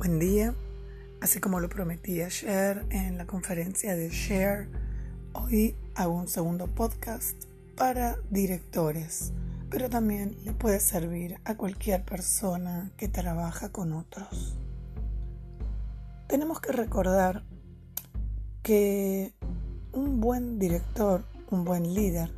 Buen día. Así como lo prometí ayer en la conferencia de Share, hoy hago un segundo podcast para directores, pero también le puede servir a cualquier persona que trabaja con otros. Tenemos que recordar que un buen director, un buen líder,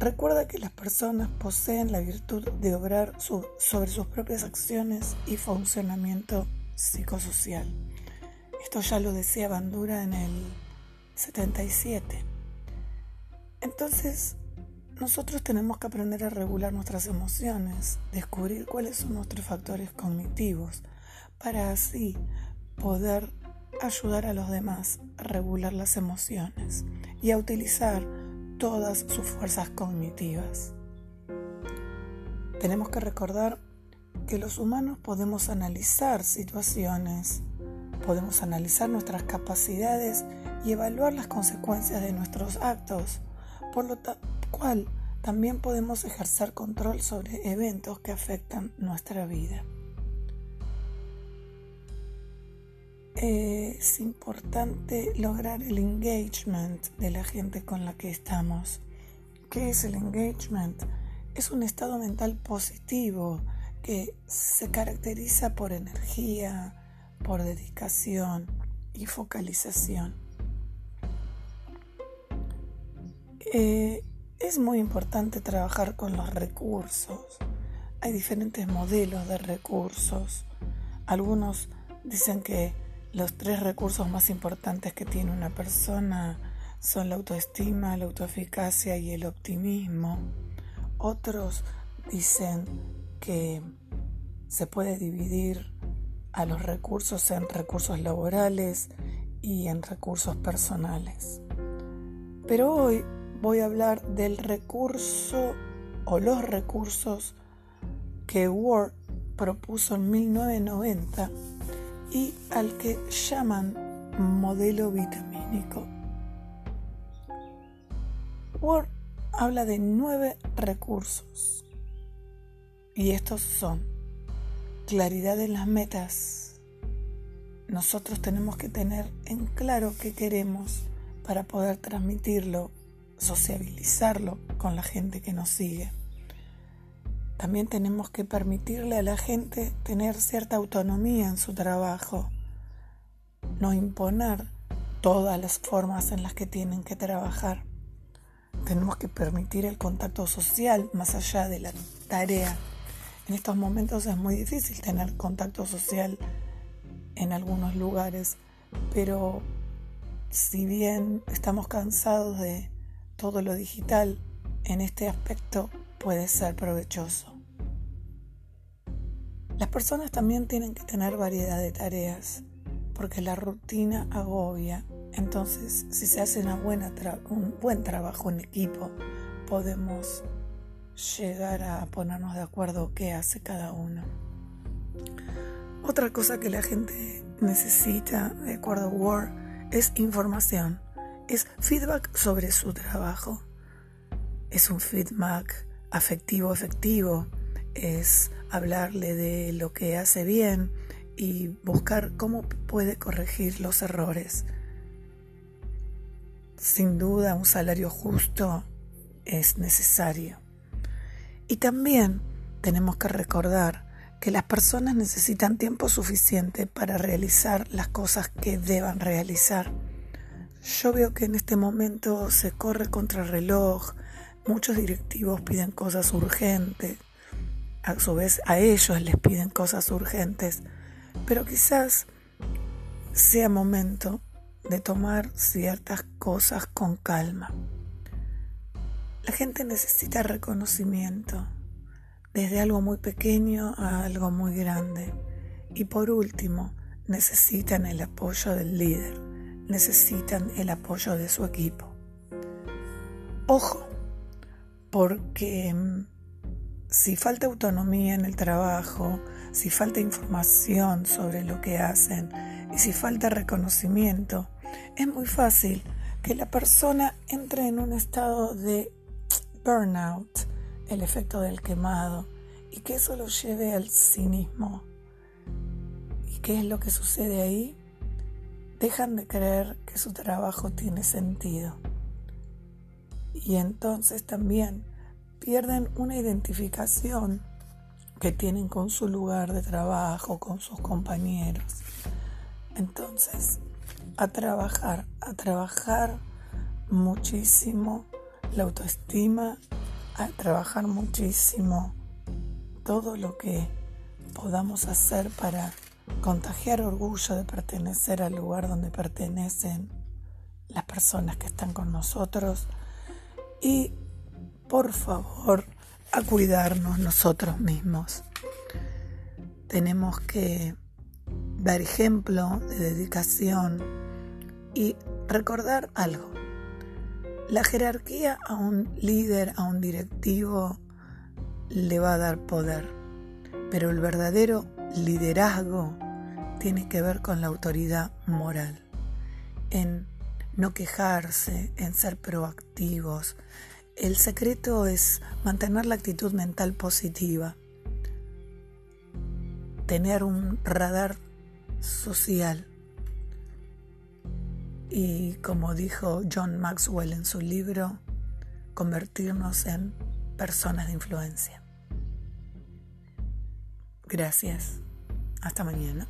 recuerda que las personas poseen la virtud de obrar sobre sus propias acciones y funcionamiento psicosocial. Esto ya lo decía Bandura en el 77. Entonces, nosotros tenemos que aprender a regular nuestras emociones, descubrir cuáles son nuestros factores cognitivos, para así poder ayudar a los demás a regular las emociones y a utilizar todas sus fuerzas cognitivas. Tenemos que recordar que los humanos podemos analizar situaciones, podemos analizar nuestras capacidades y evaluar las consecuencias de nuestros actos, por lo cual también podemos ejercer control sobre eventos que afectan nuestra vida. Es importante lograr el engagement de la gente con la que estamos. ¿Qué es el engagement? Es un estado mental positivo que se caracteriza por energía, por dedicación y focalización. Eh, es muy importante trabajar con los recursos. Hay diferentes modelos de recursos. Algunos dicen que los tres recursos más importantes que tiene una persona son la autoestima, la autoeficacia y el optimismo. Otros dicen que se puede dividir a los recursos en recursos laborales y en recursos personales. Pero hoy voy a hablar del recurso o los recursos que Ward propuso en 1990 y al que llaman modelo vitamínico. Ward habla de nueve recursos y estos son claridad en las metas. Nosotros tenemos que tener en claro qué queremos para poder transmitirlo, sociabilizarlo con la gente que nos sigue. También tenemos que permitirle a la gente tener cierta autonomía en su trabajo, no imponer todas las formas en las que tienen que trabajar. Tenemos que permitir el contacto social más allá de la tarea en estos momentos es muy difícil tener contacto social en algunos lugares, pero si bien estamos cansados de todo lo digital, en este aspecto puede ser provechoso. Las personas también tienen que tener variedad de tareas, porque la rutina agobia. Entonces, si se hace una buena un buen trabajo en equipo, podemos llegar a ponernos de acuerdo qué hace cada uno. Otra cosa que la gente necesita, de acuerdo a Word, es información, es feedback sobre su trabajo. Es un feedback afectivo, efectivo, es hablarle de lo que hace bien y buscar cómo puede corregir los errores. Sin duda, un salario justo es necesario. Y también tenemos que recordar que las personas necesitan tiempo suficiente para realizar las cosas que deban realizar. Yo veo que en este momento se corre contra el reloj, muchos directivos piden cosas urgentes, a su vez a ellos les piden cosas urgentes, pero quizás sea momento de tomar ciertas cosas con calma. La gente necesita reconocimiento, desde algo muy pequeño a algo muy grande. Y por último, necesitan el apoyo del líder, necesitan el apoyo de su equipo. Ojo, porque mm, si falta autonomía en el trabajo, si falta información sobre lo que hacen y si falta reconocimiento, es muy fácil que la persona entre en un estado de burnout, el efecto del quemado, y que eso lo lleve al cinismo y qué es lo que sucede ahí? Dejan de creer que su trabajo tiene sentido. Y entonces también pierden una identificación que tienen con su lugar de trabajo, con sus compañeros. Entonces, a trabajar, a trabajar muchísimo la autoestima, a trabajar muchísimo todo lo que podamos hacer para contagiar orgullo de pertenecer al lugar donde pertenecen las personas que están con nosotros y por favor a cuidarnos nosotros mismos. Tenemos que dar ejemplo de dedicación y recordar algo. La jerarquía a un líder, a un directivo, le va a dar poder, pero el verdadero liderazgo tiene que ver con la autoridad moral, en no quejarse, en ser proactivos. El secreto es mantener la actitud mental positiva, tener un radar social y como dijo John Maxwell en su libro, convertirnos en personas de influencia. Gracias. Hasta mañana.